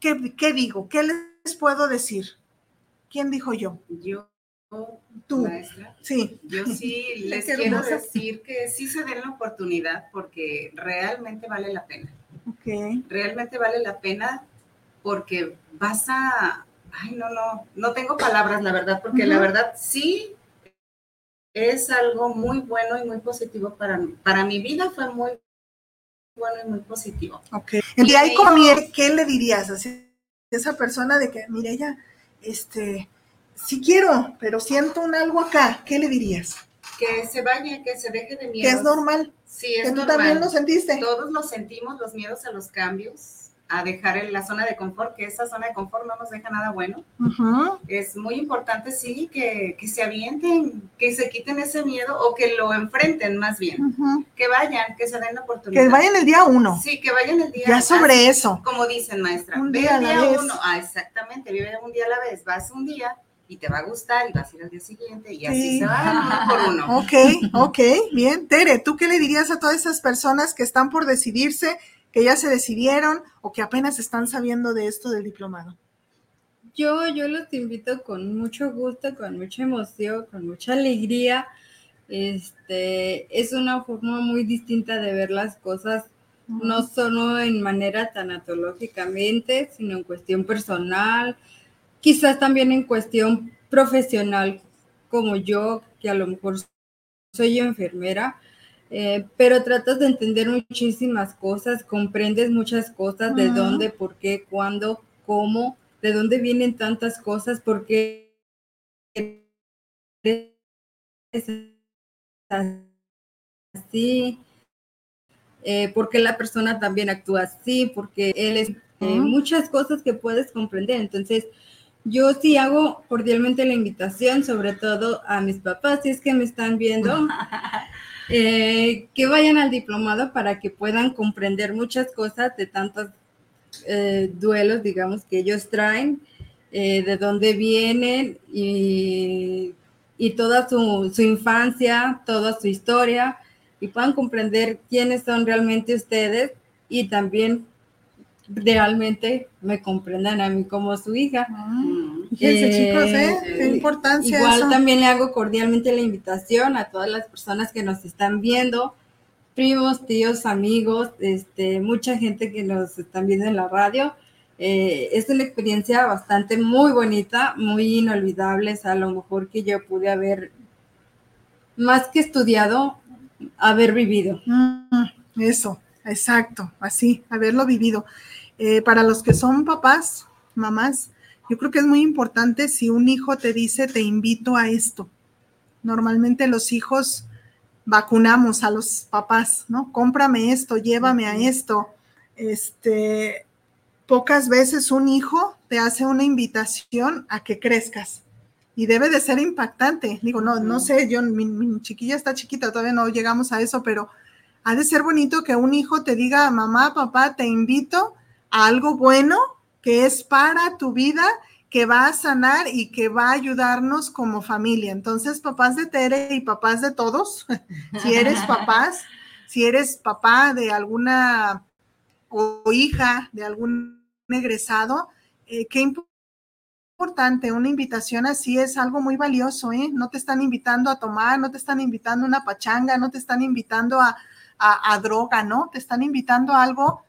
¿Qué, qué digo? ¿Qué les puedo decir? ¿Quién dijo yo? Yo tú. Maestra, sí. Yo sí les quiero decir que sí se den la oportunidad porque realmente vale la pena. Okay. Realmente vale la pena porque vas a, ay, no, no, no tengo palabras, la verdad, porque la verdad sí es algo muy bueno y muy positivo para mí. Para mi vida fue muy bueno y muy positivo. Ok. Y ahí como, ¿qué le dirías a esa persona de que, mire, ella, este, sí quiero, pero siento un algo acá, ¿qué le dirías? Que se vaya, que se deje de miedo. Que es normal. Sí, es que tú también lo sentiste. Todos lo sentimos, los miedos a los cambios, a dejar en la zona de confort, que esa zona de confort no nos deja nada bueno. Es muy importante, sí, que, que, se avienten, que se quiten ese miedo o que lo enfrenten más bien. Que vayan, que se den la oportunidad. Que vayan el día uno. Sí, que vayan el día Ya sobre eso. Como dicen, maestra. Un día, el día uno. Ah, exactamente, vive un día a la vez. Vas un día y te va a gustar y vas a ir al día siguiente y así se va uno por uno. Ok, ok, bien. Tere, ¿tú qué le dirías a todas esas personas que están por decidirse, que ya se decidieron o que apenas están sabiendo de esto del diplomado? Yo, yo los invito con mucho gusto, con mucha emoción, con mucha alegría. Este, es una forma muy distinta de ver las cosas, no solo en manera tanatológicamente, sino en cuestión personal, quizás también en cuestión profesional, como yo, que a lo mejor soy enfermera, eh, pero tratas de entender muchísimas cosas, comprendes muchas cosas, de dónde, por qué, cuándo, cómo, de dónde vienen tantas cosas, por qué así. eh, por qué la persona también actúa así, porque él es eh, muchas cosas que puedes comprender. Entonces, yo sí hago cordialmente la invitación, sobre todo a mis papás, si es que me están viendo, eh, que vayan al diplomado para que puedan comprender muchas cosas de tantos eh, duelos, digamos, que ellos traen, de dónde vienen y, y toda su, su infancia, toda su historia, y puedan comprender quiénes son realmente ustedes y también realmente me comprendan a mí como su hija. Ah, fíjense, chicos, ¿eh? Qué importancia. Igual también le hago cordialmente la invitación a todas las personas que nos están viendo, primos, tíos, amigos, este, mucha gente que nos están viendo en la radio. Eh, es una experiencia bastante muy bonita, muy inolvidable, es a lo mejor que yo pude haber, más que estudiado, haber vivido. Mm, eso, exacto, así, haberlo vivido. Eh, para los que son papás, mamás, yo creo que es muy importante si un hijo te dice, te invito a esto. Normalmente los hijos vacunamos a los papás, ¿no? Cómprame esto, llévame a esto. Este, pocas veces un hijo te hace una invitación a que crezcas y debe de ser impactante. Digo, no, no sé, yo, mi, mi, chiquilla está chiquita, todavía no llegamos a eso, pero ha de ser bonito que un hijo te diga, mamá, papá, te invito algo bueno que es para tu vida, que va a sanar y que va a ayudarnos como familia. Entonces, papás de Tere y papás de todos, si eres papás, si eres papá de alguna o hija de algún egresado, eh, qué importante, una invitación así es algo muy valioso, ¿eh? No te están invitando a tomar, no te están invitando a una pachanga, no te están invitando a, a droga, ¿no? Te están invitando a algo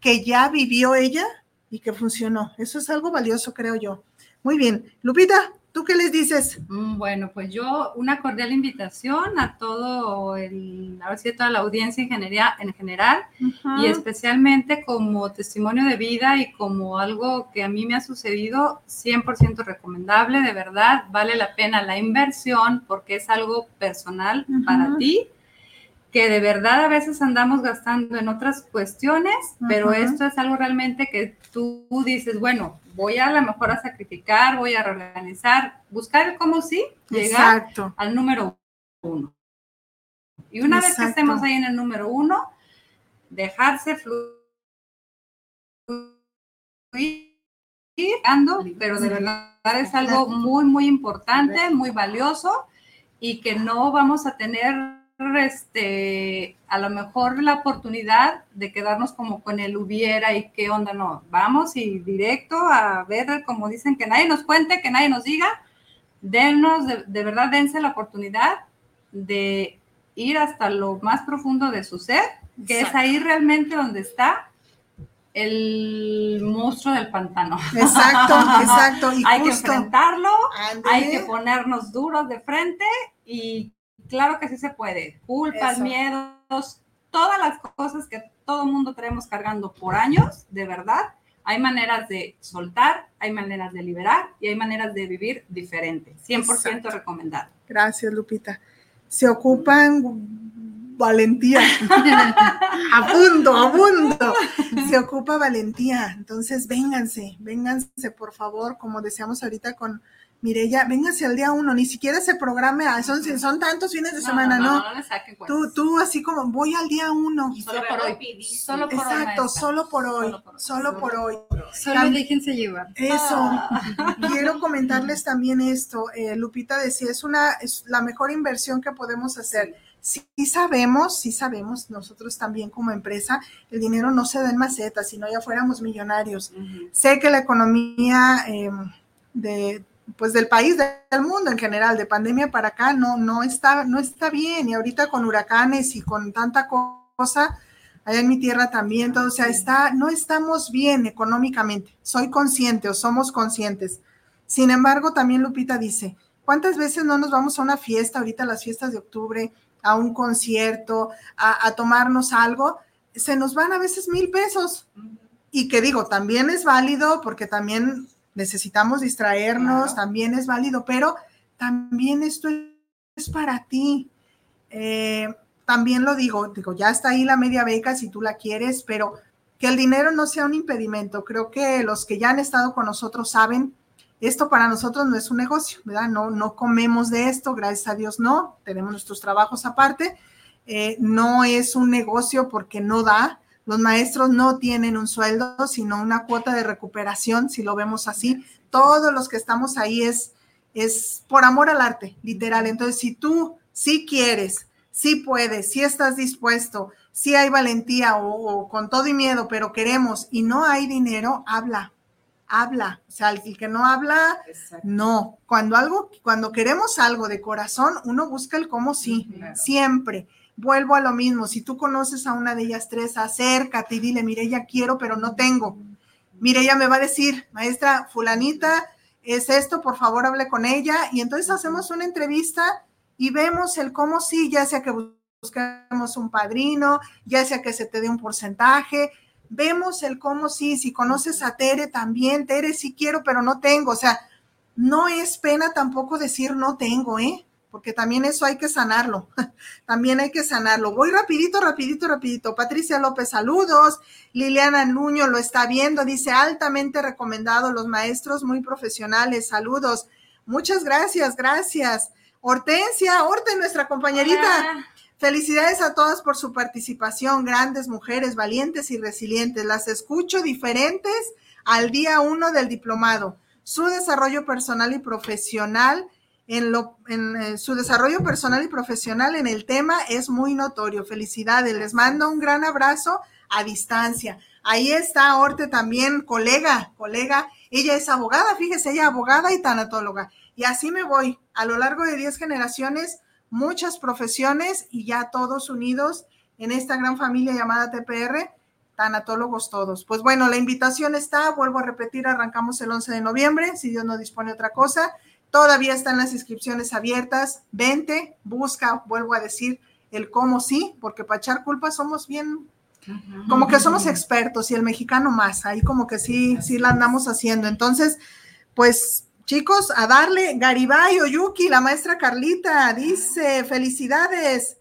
que ya vivió ella y que funcionó. Eso es algo valioso, creo yo. Muy bien. Lupita, ¿tú qué les dices? Mm, bueno, pues yo una cordial invitación a todo el, a ver si toda la audiencia en general, en general y especialmente como testimonio de vida y como algo que a mí me ha sucedido, 100% recomendable, de verdad, vale la pena la inversión porque es algo personal para ti que de verdad a veces andamos gastando en otras cuestiones, pero esto es algo realmente que tú dices, bueno, voy a lo mejor a sacrificar, voy a reorganizar, buscar cómo sí llegar al número uno. Y una vez que estemos ahí en el número uno, dejarse fluir, pero de verdad es algo muy, muy importante, muy valioso y que no vamos a tener este, a lo mejor la oportunidad de quedarnos como con el hubiera y qué onda, no, vamos y directo a ver, como dicen, que nadie nos cuente, que nadie nos diga, denos, de, verdad, dense la oportunidad de ir hasta lo más profundo de su ser, que es ahí realmente donde está el monstruo del pantano. Exacto, exacto. hay que enfrentarlo, hay que ponernos duros de frente y claro que sí se puede. Culpas, miedos, todas las cosas que todo mundo tenemos cargando por años, de verdad. Hay maneras de soltar, hay maneras de liberar y hay maneras de vivir diferente. 100% recomendado. Gracias, Lupita. Se ocupan valentía. a punto, a punto. Se ocupa valentía. Entonces, vénganse, vénganse, por favor, como decíamos ahorita con Mireya, véngase al día uno, ni siquiera se programe, son, son tantos fines de semana, ¿no? no, no tú, tú así como, voy al día uno. Solo por hoy. Solo por Exacto, solo por hoy. Solo por hoy. Solo déjense llevar. Eso. Ah. Quiero comentarles también esto. Eh, Lupita decía, es una, es la mejor inversión que podemos hacer. Sí, sabemos, sí sabemos, nosotros también como empresa, el dinero no se da en macetas, si no ya fuéramos millonarios. Sé que la economía em, de pues del país, del mundo en general, de pandemia para acá, no, no, está, no está bien. Y ahorita con huracanes y con tanta cosa, allá en mi tierra también, todo, o sea, está, no estamos bien económicamente. Soy consciente o somos conscientes. Sin embargo, también Lupita dice, ¿cuántas veces no nos vamos a una fiesta, ahorita las fiestas de octubre, a un concierto, a, a tomarnos algo? Se nos van a veces mil pesos. Y que digo, también es válido porque también necesitamos distraernos, también es válido, pero también esto es para ti. Eh, también lo digo, digo, ya está ahí la media beca si tú la quieres, pero que el dinero no sea un impedimento. Creo que los que ya han estado con nosotros saben, esto para nosotros no es un negocio, ¿verdad? No, no comemos de esto, gracias a Dios no, tenemos nuestros trabajos aparte. Eh, no es un negocio porque no da. Los maestros no tienen un sueldo, sino una cuota de recuperación, si lo vemos así. Todos los que estamos ahí es, es por amor al arte, literal. Entonces, si tú sí quieres si puedes, si estás dispuesto, si hay valentía o, con todo y miedo, pero queremos y no hay dinero, habla, habla. O sea, el que no habla, no. Cuando algo, cuando queremos algo de corazón, uno busca el cómo sí, siempre. Vuelvo a lo mismo, si tú conoces a una de ellas tres, acércate y dile, mire, ya quiero, pero no tengo. Mire, ella me va a decir, maestra fulanita, es esto, por favor, hable con ella. Y entonces hacemos una entrevista y vemos el cómo sí, ya sea que busquemos un padrino, ya sea que se te dé un porcentaje, vemos el cómo sí, si conoces a Tere también, Tere sí quiero, pero no tengo, o sea, no es pena tampoco decir no tengo, ¿eh? Porque también eso hay que sanarlo, también hay que sanarlo. Voy rapidito, rapidito, rapidito. Patricia López, saludos. Liliana Nuño lo está viendo, dice altamente recomendado los maestros muy profesionales, saludos. Muchas gracias, gracias. Hortensia, Horte, nuestra compañerita. Felicidades a todas por su participación, grandes mujeres, valientes y resilientes. Las escucho diferentes al día uno del diplomado. Su desarrollo personal y profesional en, eh, su desarrollo personal y profesional en el tema es muy notorio. Felicidades. Les mando un gran abrazo a distancia. Ahí está Orte también, colega, colega. Ella es abogada, fíjese, ella abogada y tanatóloga. Y así me voy. A lo largo de 10 generaciones, muchas profesiones y ya todos unidos en esta gran familia llamada TPR, tanatólogos todos. Pues bueno, la invitación está, vuelvo a repetir, arrancamos el 11 de noviembre, si Dios no dispone otra cosa. Todavía están las inscripciones abiertas. Vente, busca, vuelvo a decir, el cómo sí, porque para echar culpa somos bien, como que somos expertos y el mexicano más, ahí como que sí, sí la andamos haciendo. Entonces, pues Chicos, a darle Garibay Oyuki, la maestra Carlita, dice, felicidades.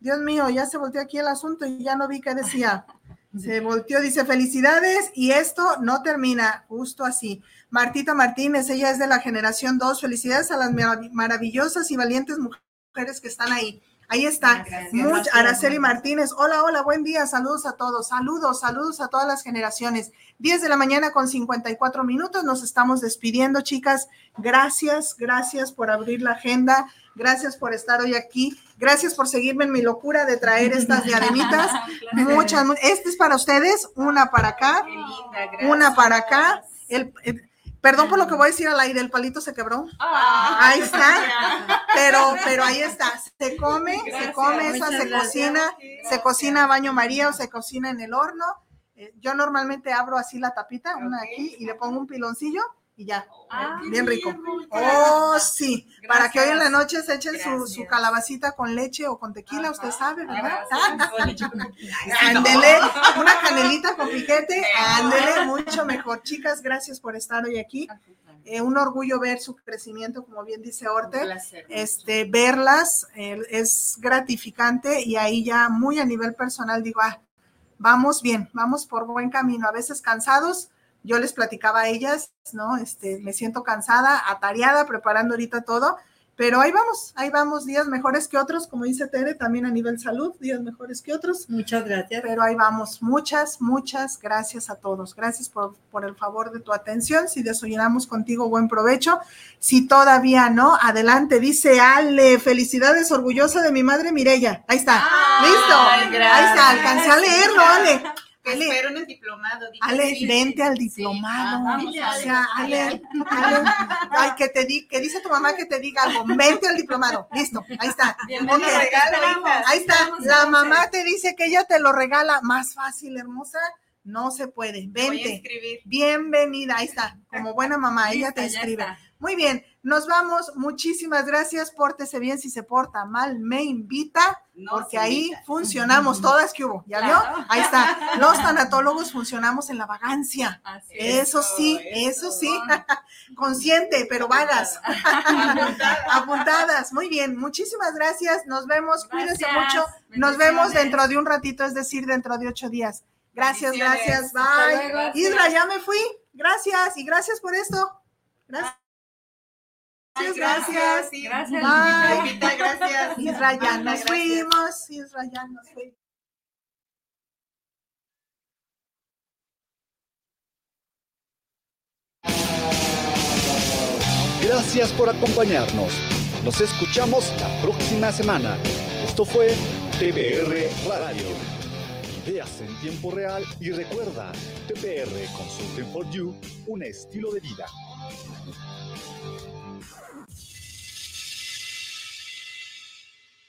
Dios mío, ya se volteó aquí el asunto y ya no vi qué decía. Se volteó, dice, felicidades y esto no termina, justo así. Martita Martínez, ella es de la generación 2. Felicidades a las maravillosas y valientes mujeres que están ahí. Ahí está. Much, Araceli Martínez. Hola, hola, buen día. Saludos a todos. Saludos, saludos a todas las generaciones. 10 de la mañana con 54 minutos. Nos estamos despidiendo, chicas. Gracias, gracias por abrir la agenda. Gracias por estar hoy aquí. Gracias por seguirme en mi locura de traer estas diademitas. Muchas, este es para ustedes, una para acá, una para acá. el, Perdón por lo que voy a decir al aire, el palito se quebró. Ah. ahí está. Pero, pero ahí está. Se come, se come, esa se cocina, se cocina a baño María o se cocina en el horno. Eh, yo normalmente abro así la tapita, una aquí, y le pongo un piloncillo y ya. Ah, bien rico. Oh, sí. Para que hoy en la noche se echen su, calabacita con leche o con tequila, usted sabe, ¿verdad? Ándele, una canelita con piquete, ándele, mucho mejor. Chicas, gracias por estar hoy aquí. Eh, un orgullo ver su crecimiento, como bien dice Orte. Este, verlas eh, es gratificante y ahí ya muy a nivel personal digo, ah, vamos bien, vamos por buen camino. A veces cansados, yo les platicaba a ellas, ¿no? Este, me siento cansada, atareada, preparando ahorita todo, pero ahí vamos, ahí vamos, días mejores que otros, como dice Tere, también a nivel salud, días mejores que otros. Muchas gracias. Pero ahí vamos, muchas, muchas gracias a todos. Gracias por, por el favor de tu atención. Si desayunamos contigo, buen provecho. Si todavía no, adelante, dice Ale, felicidades, orgullosa de mi madre Mirella. Ahí está, listo. Ahí está, alcancé a leerlo, Ale. Que espero en el diplomado. Ale, vente al diplomado. o sea, Ale, Ale, ay, que te di, que dice tu mamá que te diga algo. Vente al diplomado. Listo, ahí está. ahí está. La mamá te dice que ella te lo regala. Más fácil, hermosa. No se puede. Vente. Bienvenida. Ahí está. Como buena mamá, ella te escribe. Muy bien, nos vamos. Muchísimas gracias. Pórtese bien si se porta mal. Me invita, porque ahí funcionamos todas que hubo. ¿Ya vio? Ahí está. Los tanatólogos funcionamos en la vagancia. eso sí, eso, sí. Consciente, pero vagas. Apuntadas. Muy bien. Muchísimas gracias. Nos vemos. Cuídense mucho. Nos vemos dentro de un ratito, es decir, dentro de ocho días. Gracias, gracias. Bye. Isra, ya me fui. Gracias y gracias por esto. Gracias. Muchas gracias. Gracias. Bye. Gracias. Isra, ya nos fuimos. Isra, ya nos fuimos. Gracias por acompañarnos. Nos escuchamos la próxima semana. Esto fue TBR Radio. Ideas en tiempo real y recuerda, TPR Consulting for You, un estilo de vida.